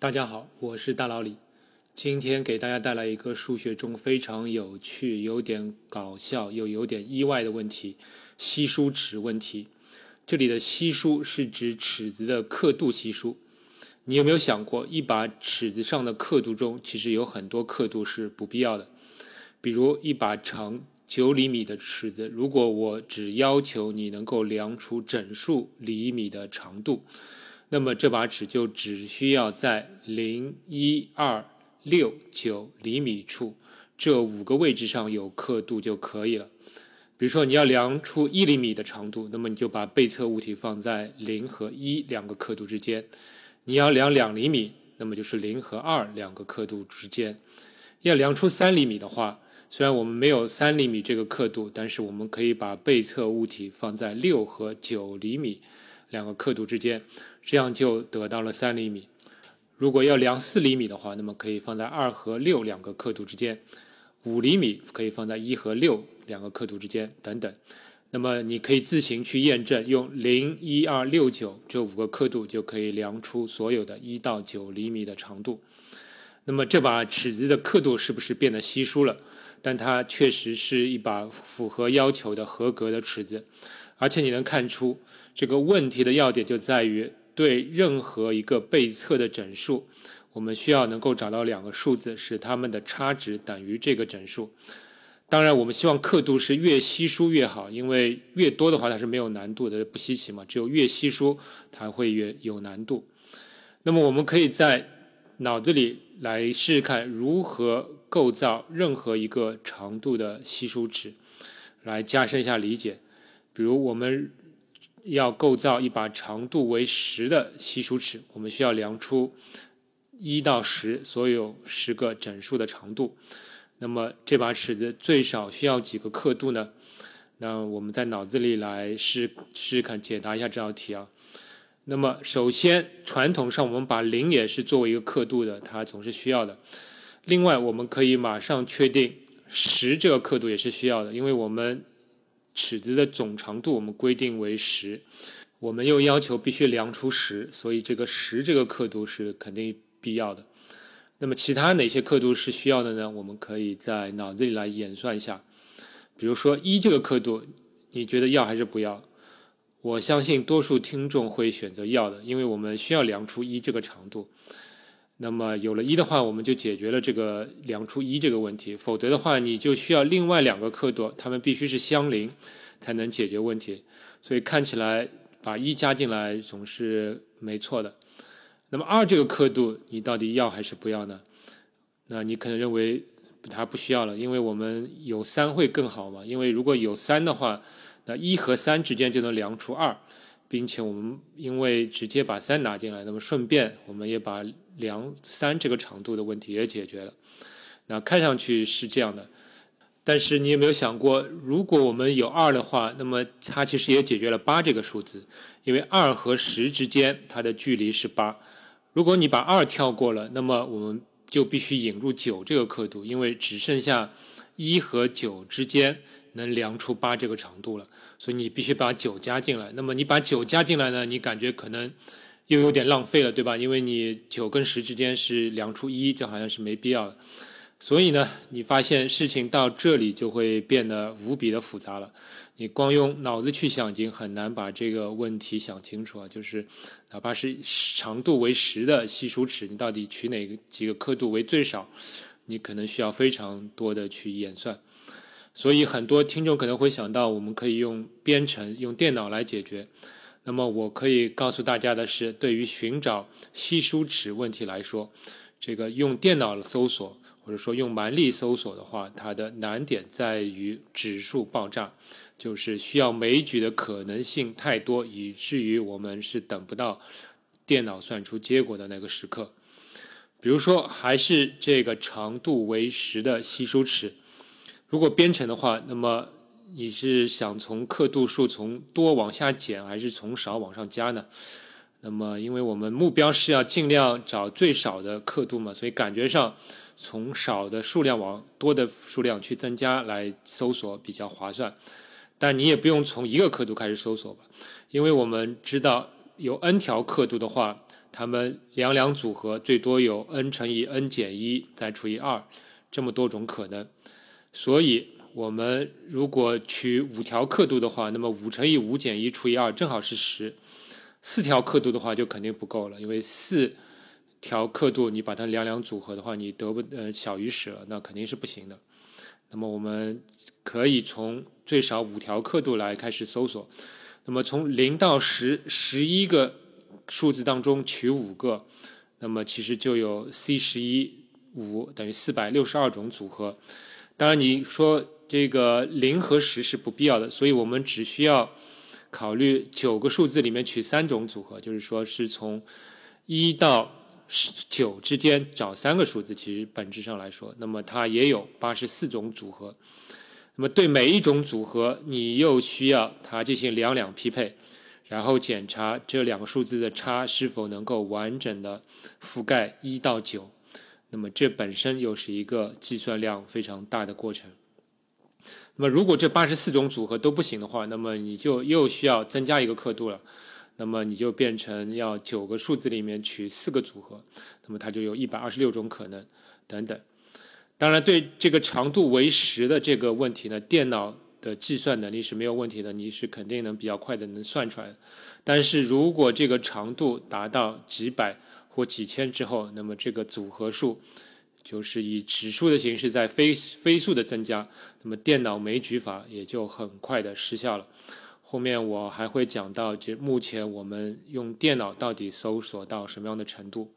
大家好，我是大老李，今天给大家带来一个数学中非常有趣、有点搞笑又有点意外的问题——稀疏尺问题。这里的稀疏是指尺子的刻度稀疏。你有没有想过，一把尺子上的刻度中，其实有很多刻度是不必要的？比如一把长九厘米的尺子，如果我只要求你能够量出整数厘米的长度，那么这把尺就只需要在零、一、二、六、九厘米处这五个位置上有刻度就可以了。比如说你要量出一厘米的长度，那么你就把被测物体放在零和一两个刻度之间。你要量两厘米，那么就是零和二两个刻度之间。要量出三厘米的话，虽然我们没有三厘米这个刻度，但是我们可以把被测物体放在六和九厘米两个刻度之间，这样就得到了三厘米。如果要量四厘米的话，那么可以放在二和六两个刻度之间；五厘米可以放在一和六两个刻度之间，等等。那么你可以自行去验证，用零、一、二、六、九这五个刻度就可以量出所有的一到九厘米的长度。那么这把尺子的刻度是不是变得稀疏了？但它确实是一把符合要求的合格的尺子。而且你能看出，这个问题的要点就在于，对任何一个被测的整数，我们需要能够找到两个数字，使它们的差值等于这个整数。当然，我们希望刻度是越稀疏越好，因为越多的话它是没有难度的，不稀奇嘛。只有越稀疏，它会越有难度。那么，我们可以在脑子里来试试看如何构造任何一个长度的稀疏尺，来加深一下理解。比如，我们要构造一把长度为十的稀疏尺，我们需要量出一到十所有十个整数的长度。那么这把尺子最少需要几个刻度呢？那我们在脑子里来试试看解答一下这道题啊。那么首先，传统上我们把零也是作为一个刻度的，它总是需要的。另外，我们可以马上确定十这个刻度也是需要的，因为我们尺子的总长度我们规定为十，我们又要求必须量出十，所以这个十这个刻度是肯定必要的。那么其他哪些刻度是需要的呢？我们可以在脑子里来演算一下。比如说一这个刻度，你觉得要还是不要？我相信多数听众会选择要的，因为我们需要量出一这个长度。那么有了一的话，我们就解决了这个量出一这个问题。否则的话，你就需要另外两个刻度，它们必须是相邻才能解决问题。所以看起来把一加进来总是没错的。那么二这个刻度，你到底要还是不要呢？那你可能认为它不需要了，因为我们有三会更好嘛。因为如果有三的话，那一和三之间就能量出二，并且我们因为直接把三拿进来，那么顺便我们也把量三这个长度的问题也解决了。那看上去是这样的，但是你有没有想过，如果我们有二的话，那么它其实也解决了八这个数字，因为二和十之间它的距离是八。如果你把二跳过了，那么我们就必须引入九这个刻度，因为只剩下一和九之间能量出八这个长度了，所以你必须把九加进来。那么你把九加进来呢？你感觉可能又有点浪费了，对吧？因为你九跟十之间是量出一，这好像是没必要的。所以呢，你发现事情到这里就会变得无比的复杂了。你光用脑子去想，已经很难把这个问题想清楚啊。就是哪怕是长度为十的稀疏尺，你到底取哪个几个刻度为最少？你可能需要非常多的去演算。所以很多听众可能会想到，我们可以用编程、用电脑来解决。那么我可以告诉大家的是，对于寻找稀疏尺问题来说，这个用电脑搜索。或者说用蛮力搜索的话，它的难点在于指数爆炸，就是需要枚举的可能性太多，以至于我们是等不到电脑算出结果的那个时刻。比如说，还是这个长度为十的稀疏尺，如果编程的话，那么你是想从刻度数从多往下减，还是从少往上加呢？那么，因为我们目标是要尽量找最少的刻度嘛，所以感觉上。从少的数量往多的数量去增加来搜索比较划算，但你也不用从一个刻度开始搜索吧，因为我们知道有 n 条刻度的话，它们两两组合最多有 n 乘以 n 减一再除以二这么多种可能。所以，我们如果取五条刻度的话，那么五乘以五减一除以二正好是十。四条刻度的话就肯定不够了，因为四条刻度你把它两两组合的话，你得不呃小于十了，那肯定是不行的。那么我们可以从最少五条刻度来开始搜索。那么从零到十十一个数字当中取五个，那么其实就有 C 十一五等于四百六十二种组合。当然你说这个零和十是不必要的，所以我们只需要考虑九个数字里面取三种组合，就是说是从一到九之间找三个数字。其实本质上来说，那么它也有八十四种组合。那么对每一种组合，你又需要它进行两两匹配，然后检查这两个数字的差是否能够完整的覆盖一到九。那么这本身又是一个计算量非常大的过程。那么如果这八十四种组合都不行的话，那么你就又需要增加一个刻度了。那么你就变成要九个数字里面取四个组合，那么它就有一百二十六种可能等等。当然，对这个长度为十的这个问题呢，电脑的计算能力是没有问题的，你是肯定能比较快的能算出来。但是如果这个长度达到几百或几千之后，那么这个组合数就是以指数的形式在飞飞速的增加，那么电脑枚举法也就很快的失效了。后面我还会讲到，这目前我们用电脑到底搜索到什么样的程度。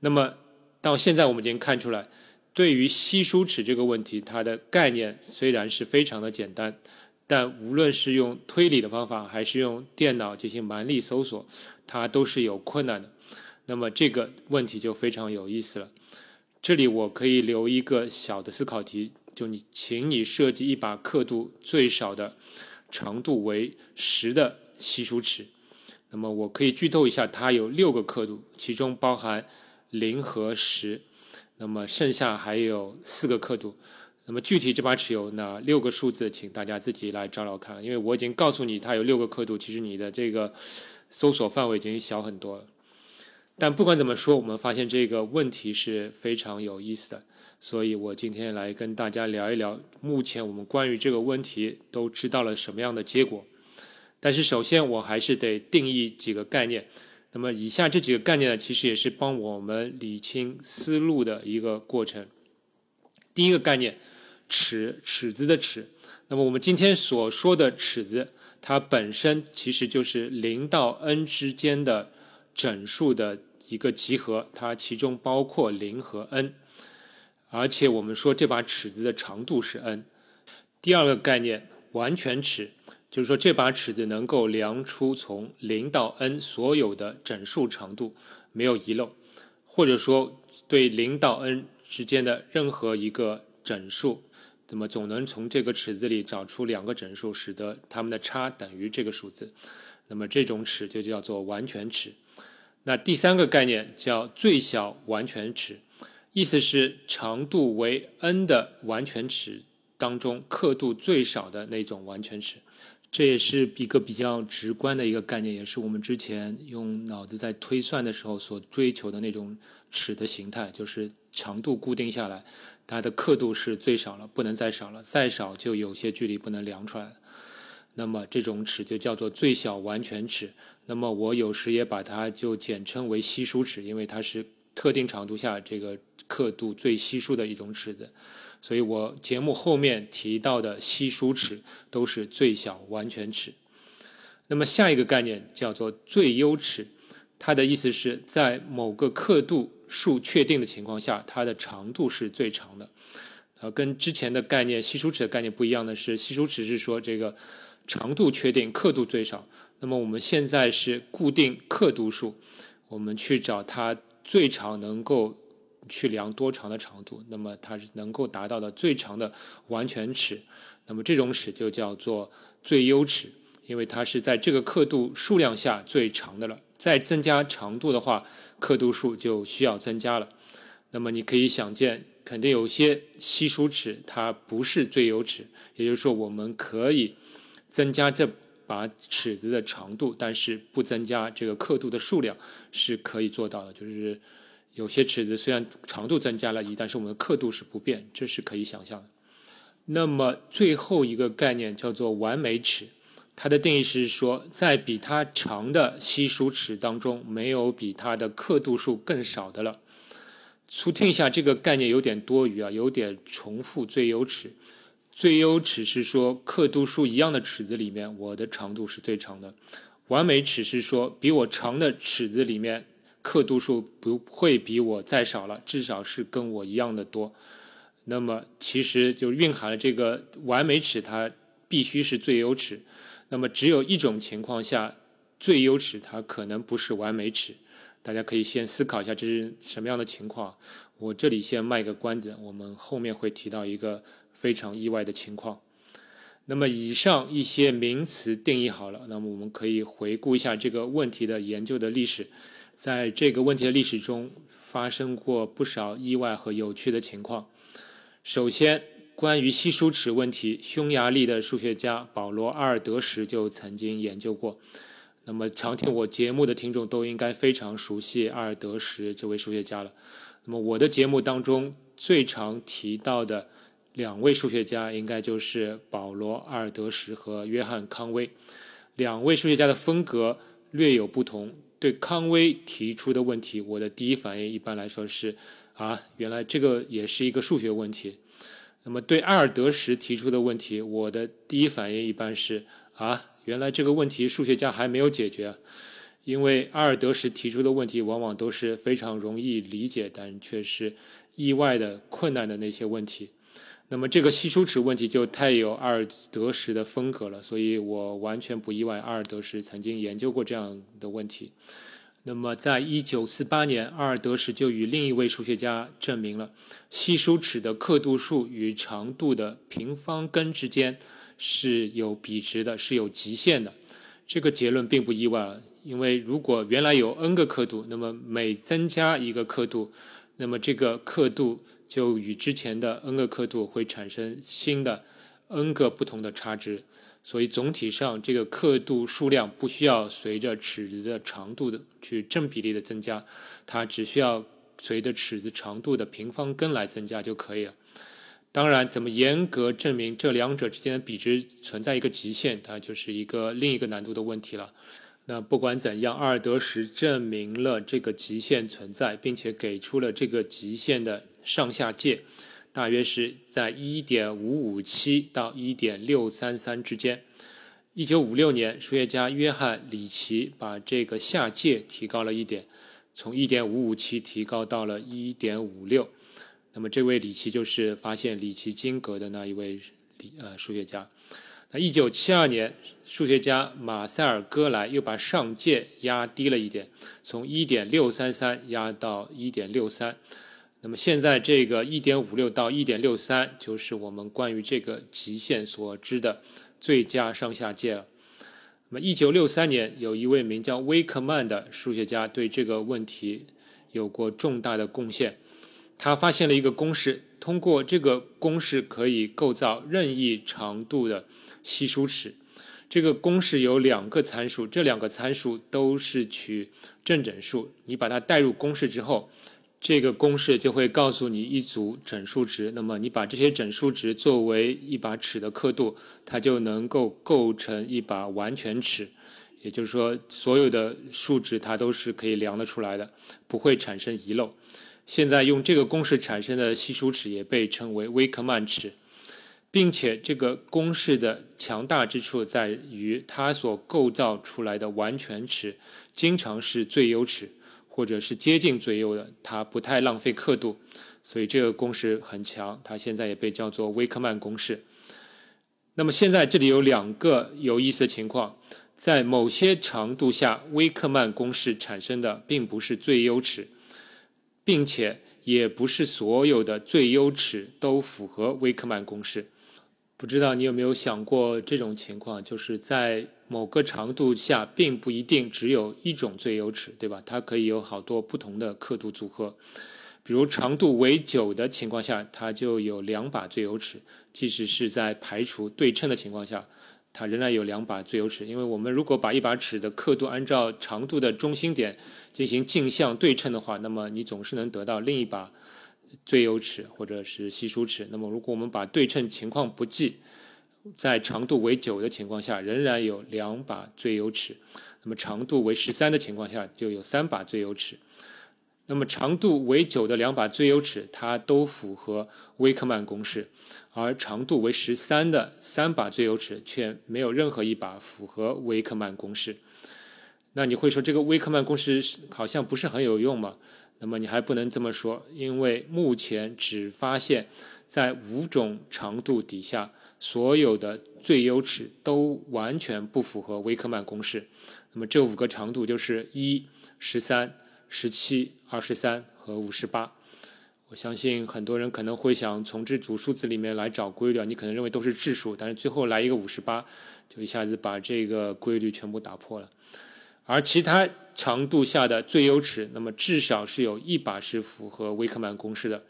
那么到现在我们已经看出来。对于稀疏尺这个问题，它的概念虽然是非常的简单，但无论是用推理的方法，还是用电脑进行蛮力搜索，它都是有困难的。那么这个问题就非常有意思了。这里我可以留一个小的思考题，就你，请你设计一把刻度最少的、长度为十的稀疏尺。那么我可以剧透一下，它有六个刻度，其中包含零和十。那么剩下还有四个刻度，那么具体这把尺有哪六个数字，请大家自己来找找看。因为我已经告诉你它有六个刻度，其实你的这个搜索范围已经小很多了。但不管怎么说，我们发现这个问题是非常有意思的，所以我今天来跟大家聊一聊，目前我们关于这个问题都知道了什么样的结果。但是首先我还是得定义几个概念。那么以下这几个概念呢，其实也是帮我们理清思路的一个过程。第一个概念，尺尺子的尺。那么我们今天所说的尺子，它本身其实就是零到 n 之间的整数的一个集合，它其中包括零和 n。而且我们说这把尺子的长度是 n。第二个概念，完全尺。就是说，这把尺子能够量出从零到 n 所有的整数长度，没有遗漏，或者说对零到 n 之间的任何一个整数，那么总能从这个尺子里找出两个整数，使得它们的差等于这个数字。那么这种尺就叫做完全尺。那第三个概念叫最小完全尺，意思是长度为 n 的完全尺当中刻度最少的那种完全尺。这也是一个比较直观的一个概念，也是我们之前用脑子在推算的时候所追求的那种尺的形态，就是长度固定下来，它的刻度是最少了，不能再少了，再少就有些距离不能量出来。那么这种尺就叫做最小完全尺。那么我有时也把它就简称为稀疏尺，因为它是特定长度下这个刻度最稀疏的一种尺子。所以我节目后面提到的稀疏尺都是最小完全尺。那么下一个概念叫做最优尺，它的意思是在某个刻度数确定的情况下，它的长度是最长的。呃，跟之前的概念稀疏尺的概念不一样的是，稀疏尺是说这个长度确定，刻度最少。那么我们现在是固定刻度数，我们去找它最长能够。去量多长的长度，那么它是能够达到的最长的完全尺，那么这种尺就叫做最优尺，因为它是在这个刻度数量下最长的了。再增加长度的话，刻度数就需要增加了。那么你可以想见，肯定有些稀疏尺它不是最优尺，也就是说，我们可以增加这把尺子的长度，但是不增加这个刻度的数量，是可以做到的。就是有些尺子虽然长度增加了一，但是我们的刻度是不变，这是可以想象的。那么最后一个概念叫做完美尺，它的定义是说，在比它长的稀疏尺当中，没有比它的刻度数更少的了。粗听一下，这个概念有点多余啊，有点重复最优尺。最优尺是说刻度数一样的尺子里面，我的长度是最长的。完美尺是说比我长的尺子里面，刻度数不会比我再少了，至少是跟我一样的多。那么其实就蕴含了这个完美尺，它必须是最优尺。那么只有一种情况下，最优尺它可能不是完美尺。大家可以先思考一下这是什么样的情况。我这里先卖个关子，我们后面会提到一个非常意外的情况。那么以上一些名词定义好了，那么我们可以回顾一下这个问题的研究的历史。在这个问题的历史中，发生过不少意外和有趣的情况。首先，关于稀疏尺问题，匈牙利的数学家保罗·阿尔德什就曾经研究过。那么，常听我节目的听众都应该非常熟悉阿尔德什这位数学家了。那么，我的节目当中最常提到的两位数学家，应该就是保罗·阿尔德什和约翰·康威。两位数学家的风格略有不同。对康威提出的问题，我的第一反应一般来说是：啊，原来这个也是一个数学问题。那么，对阿尔德什提出的问题，我的第一反应一般是：啊。原来这个问题数学家还没有解决，因为阿尔德什提出的问题往往都是非常容易理解，但却是意外的困难的那些问题。那么这个稀疏尺问题就太有阿尔德什的风格了，所以我完全不意外阿尔德什曾经研究过这样的问题。那么在一九四八年，阿尔德什就与另一位数学家证明了稀疏尺的刻度数与长度的平方根之间。是有比值的，是有极限的。这个结论并不意外，因为如果原来有 n 个刻度，那么每增加一个刻度，那么这个刻度就与之前的 n 个刻度会产生新的 n 个不同的差值。所以总体上，这个刻度数量不需要随着尺子的长度的去正比例的增加，它只需要随着尺子长度的平方根来增加就可以了。当然，怎么严格证明这两者之间的比值存在一个极限，它就是一个另一个难度的问题了。那不管怎样，阿尔德什证明了这个极限存在，并且给出了这个极限的上下界，大约是在1.557到1.633之间。1956年，数学家约翰·里奇把这个下界提高了一点，从1.557提高到了1.56。那么，这位里奇就是发现里奇金格的那一位理呃数学家。那一九七二年，数学家马塞尔戈莱又把上界压低了一点，从一点六三三压到一点六三。那么现在这个一点五六到一点六三，就是我们关于这个极限所知的最佳上下界了。那么一九六三年，有一位名叫威克曼的数学家对这个问题有过重大的贡献。他发现了一个公式，通过这个公式可以构造任意长度的稀疏尺。这个公式有两个参数，这两个参数都是取正整数。你把它代入公式之后，这个公式就会告诉你一组整数值。那么你把这些整数值作为一把尺的刻度，它就能够构成一把完全尺。也就是说，所有的数值它都是可以量得出来的，不会产生遗漏。现在用这个公式产生的稀疏尺也被称为威克曼尺，并且这个公式的强大之处在于它所构造出来的完全尺经常是最优尺，或者是接近最优的，它不太浪费刻度，所以这个公式很强，它现在也被叫做威克曼公式。那么现在这里有两个有意思的情况，在某些长度下，威克曼公式产生的并不是最优尺。并且也不是所有的最优尺都符合威克曼公式。不知道你有没有想过这种情况，就是在某个长度下，并不一定只有一种最优尺，对吧？它可以有好多不同的刻度组合。比如长度为九的情况下，它就有两把最优尺；即使是在排除对称的情况下，它仍然有两把最优尺。因为我们如果把一把尺的刻度按照长度的中心点进行镜像对称的话，那么你总是能得到另一把最优尺或者是稀疏尺。那么如果我们把对称情况不计，在长度为九的情况下，仍然有两把最优尺。那么长度为十三的情况下，就有三把最优尺。那么长度为九的两把最优尺，它都符合威克曼公式，而长度为十三的三把最优尺却没有任何一把符合威克曼公式。那你会说这个威克曼公式好像不是很有用吗？那么你还不能这么说，因为目前只发现，在五种长度底下，所有的最优尺都完全不符合威克曼公式。那么这五个长度就是一、十三、十七。二十三和五十八，我相信很多人可能会想从这组数字里面来找规律啊，你可能认为都是质数，但是最后来一个五十八，就一下子把这个规律全部打破了。而其他长度下的最优尺，那么至少是有一把是符合威克曼公式的。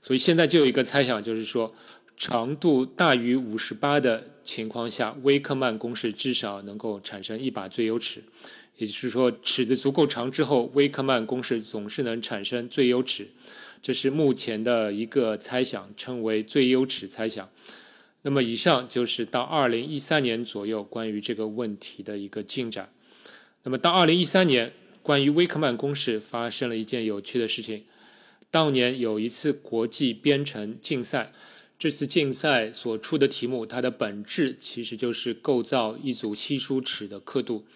所以现在就有一个猜想，就是说长度大于五十八的情况下，威克曼公式至少能够产生一把最优尺。也就是说，尺子足够长之后，威克曼公式总是能产生最优尺。这是目前的一个猜想，称为最优尺猜想。那么，以上就是到二零一三年左右关于这个问题的一个进展。那么，到二零一三年，关于威克曼公式发生了一件有趣的事情。当年有一次国际编程竞赛，这次竞赛所出的题目，它的本质其实就是构造一组稀疏尺的刻度。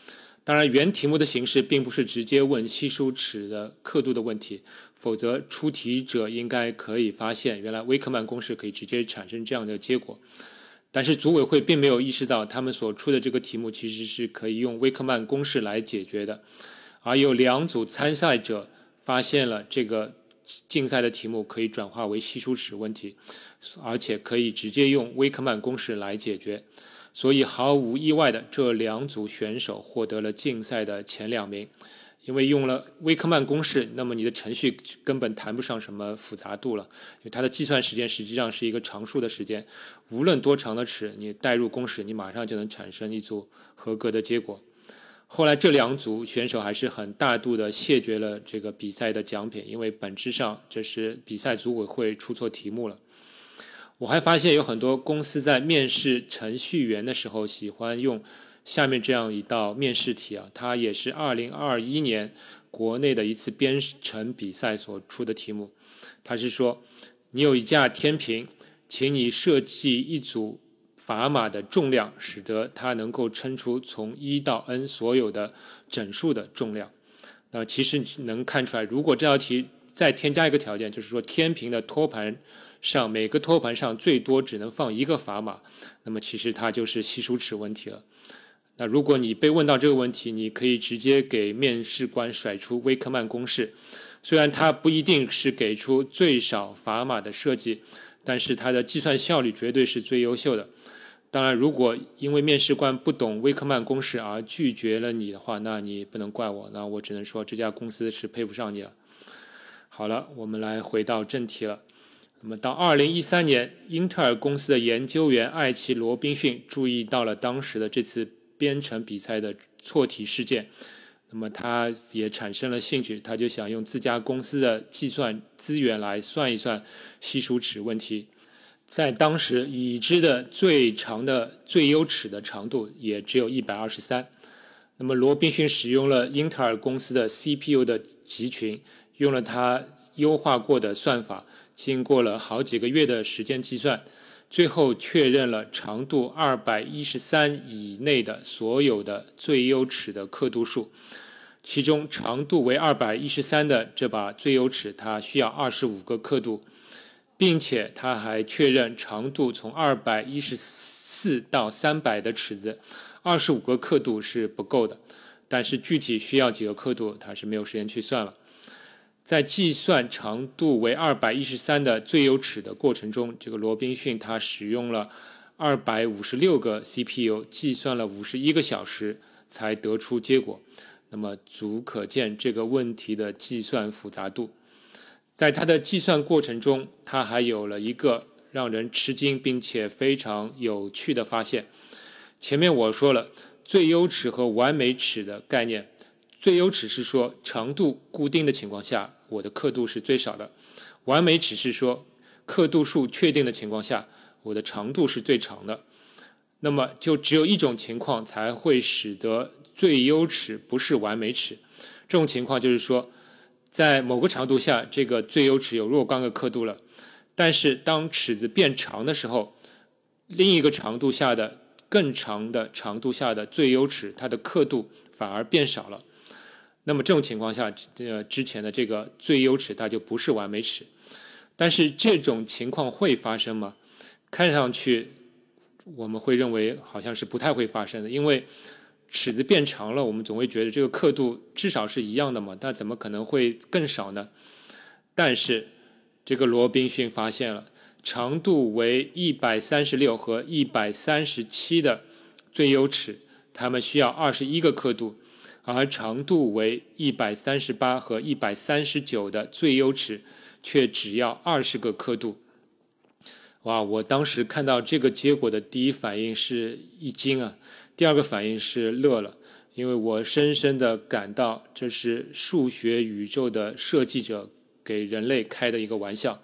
当然，原题目的形式并不是直接问稀疏尺的刻度的问题，否则出题者应该可以发现，原来威克曼公式可以直接产生这样的结果。但是组委会并没有意识到，他们所出的这个题目其实是可以用威克曼公式来解决的。而有两组参赛者发现了这个竞赛的题目可以转化为稀疏尺问题，而且可以直接用威克曼公式来解决。所以毫无意外的，这两组选手获得了竞赛的前两名，因为用了威克曼公式，那么你的程序根本谈不上什么复杂度了，因为它的计算时间实际上是一个常数的时间，无论多长的尺，你代入公式，你马上就能产生一组合格的结果。后来这两组选手还是很大度的谢绝了这个比赛的奖品，因为本质上这是比赛组委会出错题目了。我还发现有很多公司在面试程序员的时候，喜欢用下面这样一道面试题啊，它也是二零二一年国内的一次编程比赛所出的题目。它是说，你有一架天平，请你设计一组砝码的重量，使得它能够称出从一到 n 所有的整数的重量。那其实能看出来，如果这道题再添加一个条件，就是说天平的托盘。上每个托盘上最多只能放一个砝码，那么其实它就是稀疏尺问题了。那如果你被问到这个问题，你可以直接给面试官甩出威克曼公式，虽然它不一定是给出最少砝码的设计，但是它的计算效率绝对是最优秀的。当然，如果因为面试官不懂威克曼公式而拒绝了你的话，那你不能怪我，那我只能说这家公司是配不上你了。好了，我们来回到正题了。那么，到二零一三年，英特尔公司的研究员艾奇·罗宾逊注意到了当时的这次编程比赛的错题事件。那么，他也产生了兴趣，他就想用自家公司的计算资源来算一算稀疏尺问题。在当时已知的最长的最优尺的长度也只有一百二十三。那么，罗宾逊使用了英特尔公司的 CPU 的集群，用了他优化过的算法。经过了好几个月的时间计算，最后确认了长度二百一十三以内的所有的最优尺的刻度数。其中长度为二百一十三的这把最优尺，它需要二十五个刻度，并且它还确认长度从二百一十四到三百的尺子，二十五个刻度是不够的。但是具体需要几个刻度，它是没有时间去算了。在计算长度为二百一十三的最优尺的过程中，这个罗宾逊他使用了二百五十六个 CPU，计算了五十一个小时才得出结果。那么足可见这个问题的计算复杂度。在他的计算过程中，他还有了一个让人吃惊并且非常有趣的发现，前面我说了最优尺和完美尺的概念，最优尺是说长度固定的情况下，我的刻度是最少的；完美尺是说刻度数确定的情况下，我的长度是最长的。那么就只有一种情况才会使得最优尺不是完美尺，这种情况就是说，在某个长度下，这个最优尺有若干个刻度了，但是当尺子变长的时候，另一个长度下的更长的长度下的最优尺，它的刻度反而变少了。那么这种情况下，呃，之前的这个最优尺它就不是完美尺。但是这种情况会发生吗？看上去我们会认为好像是不太会发生的，因为尺子变长了，我们总会觉得这个刻度至少是一样的嘛，那怎么可能会更少呢？但是这个罗宾逊发现了。长度为一百三十六和一百三十七的最优尺，它们需要二十一个刻度；而长度为一百三十八和一百三十九的最优尺，却只要二十个刻度。哇！我当时看到这个结果的第一反应是一惊啊，第二个反应是乐了，因为我深深的感到这是数学宇宙的设计者给人类开的一个玩笑。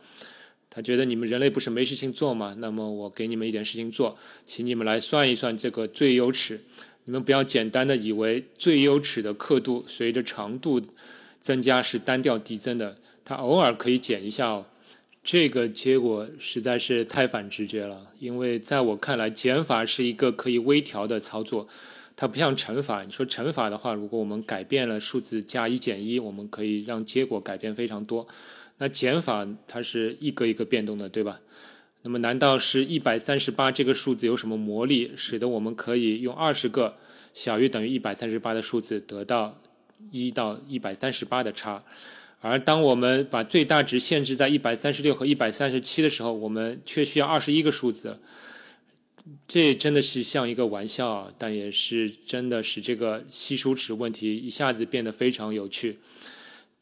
他觉得你们人类不是没事情做吗？那么我给你们一点事情做，请你们来算一算这个最优尺。你们不要简单的以为最优尺的刻度随着长度增加是单调递增的，它偶尔可以减一下哦。这个结果实在是太反直觉了，因为在我看来，减法是一个可以微调的操作，它不像乘法。你说乘法的话，如果我们改变了数字加一减一，我们可以让结果改变非常多。那减法它是一个一个变动的，对吧？那么难道是一百三十八这个数字有什么魔力，使得我们可以用二十个小于等于一百三十八的数字得到一到一百三十八的差？而当我们把最大值限制在一百三十六和一百三十七的时候，我们却需要二十一个数字。这真的是像一个玩笑，但也是真的使这个稀疏尺问题一下子变得非常有趣。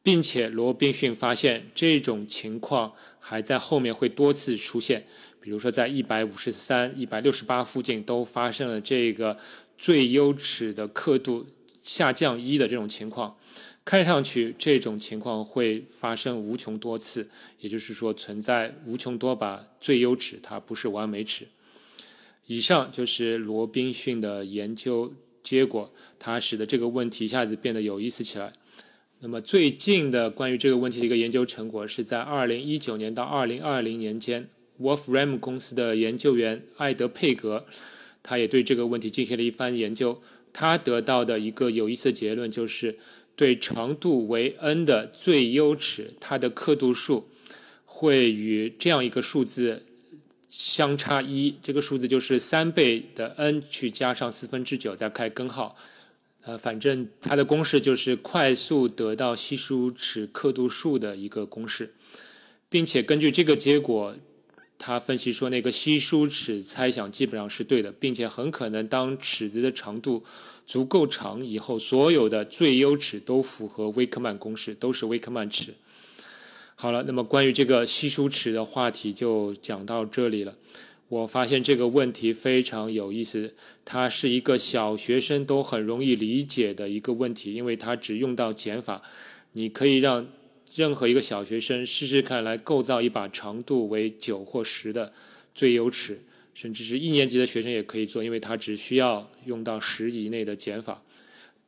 并且罗宾逊发现这种情况还在后面会多次出现，比如说在一百五十三、一百六十八附近都发生了这个最优尺的刻度下降一的这种情况。看上去这种情况会发生无穷多次，也就是说存在无穷多把最优尺，它不是完美尺。以上就是罗宾逊的研究结果，它使得这个问题一下子变得有意思起来。那么最近的关于这个问题的一个研究成果，是在二零一九年到二零二零年间，Wolfram 公司的研究员艾德佩格，他也对这个问题进行了一番研究。他得到的一个有意思的结论就是，对长度为 n 的最优尺，它的刻度数会与这样一个数字相差一，这个数字就是三倍的 n 去加上四分之九再开根号。呃，反正它的公式就是快速得到稀疏尺刻度数的一个公式，并且根据这个结果，他分析说那个稀疏尺猜想基本上是对的，并且很可能当尺子的长度足够长以后，所有的最优尺都符合威克曼公式，都是威克曼尺。好了，那么关于这个稀疏尺的话题就讲到这里了。我发现这个问题非常有意思，它是一个小学生都很容易理解的一个问题，因为它只用到减法。你可以让任何一个小学生试试看，来构造一把长度为九或十的最优尺，甚至是一年级的学生也可以做，因为它只需要用到十以内的减法。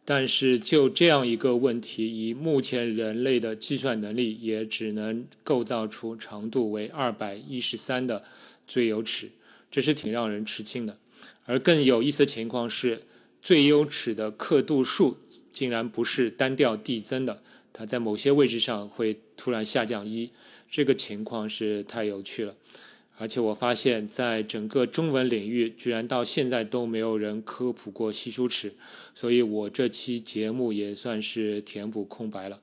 但是就这样一个问题，以目前人类的计算能力，也只能构造出长度为二百一十三的。最优尺，这是挺让人吃惊的。而更有意思的情况是，最优尺的刻度数竟然不是单调递增的，它在某些位置上会突然下降一。这个情况是太有趣了。而且我发现，在整个中文领域，居然到现在都没有人科普过稀疏尺，所以我这期节目也算是填补空白了。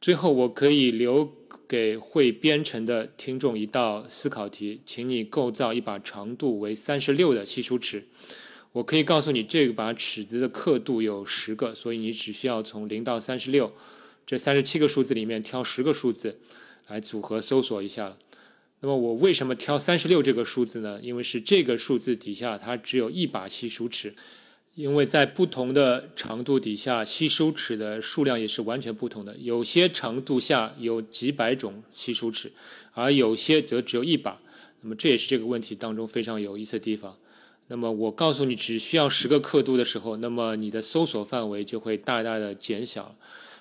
最后，我可以留。给会编程的听众一道思考题，请你构造一把长度为三十六的稀疏尺。我可以告诉你，这把尺子的刻度有十个，所以你只需要从零到三十六这三十七个数字里面挑十个数字来组合搜索一下了。那么我为什么挑三十六这个数字呢？因为是这个数字底下它只有一把稀疏尺，因为在不同的长度底下，吸收尺的数量也是完全不同的。有些长度下有几百种吸收尺，而有些则只有一把。那么这也是这个问题当中非常有意思的地方。那么我告诉你只需要十个刻度的时候，那么你的搜索范围就会大大的减小。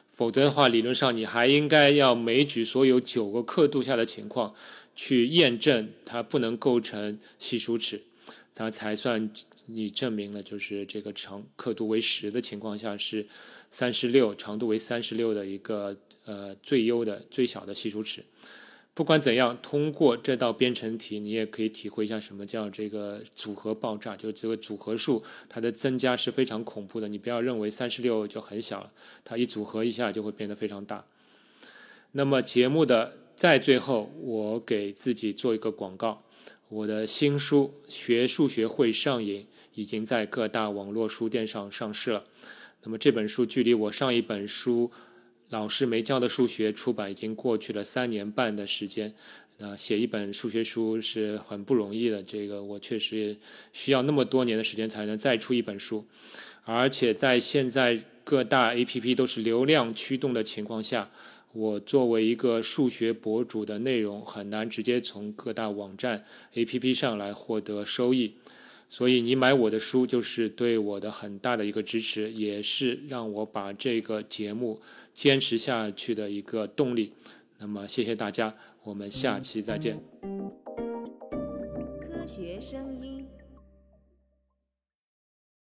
否则的话，理论上你还应该要枚举所有九个刻度下的情况。去验证它不能构成稀疏尺，它才算你证明了就是这个长刻度为十的情况下是三十六，长度为三十六的一个呃最优的最小的系数尺。不管怎样，通过这道编程题，你也可以体会一下什么叫这个组合爆炸，就这个组合数它的增加是非常恐怖的。你不要认为三十六就很小了，它一组合一下就会变得非常大。那么节目的。在最后，我给自己做一个广告，我的新书《学数学会上瘾》已经在各大网络书店上上市了。那么这本书距离我上一本书《老师没教的数学》出版已经过去了三年半的时间。那写一本数学书是很不容易的，这个我确实需要那么多年的时间才能再出一本书，而且在现在各大 APP 都是流量驱动的情况下。我作为一个数学博主的内容很难直接从各大网站 APP 上来获得收益，所以你买我的书就是对我的很大的一个支持，也是让我把这个节目坚持下去的一个动力。那么谢谢大家，我们下期再见。科学声音。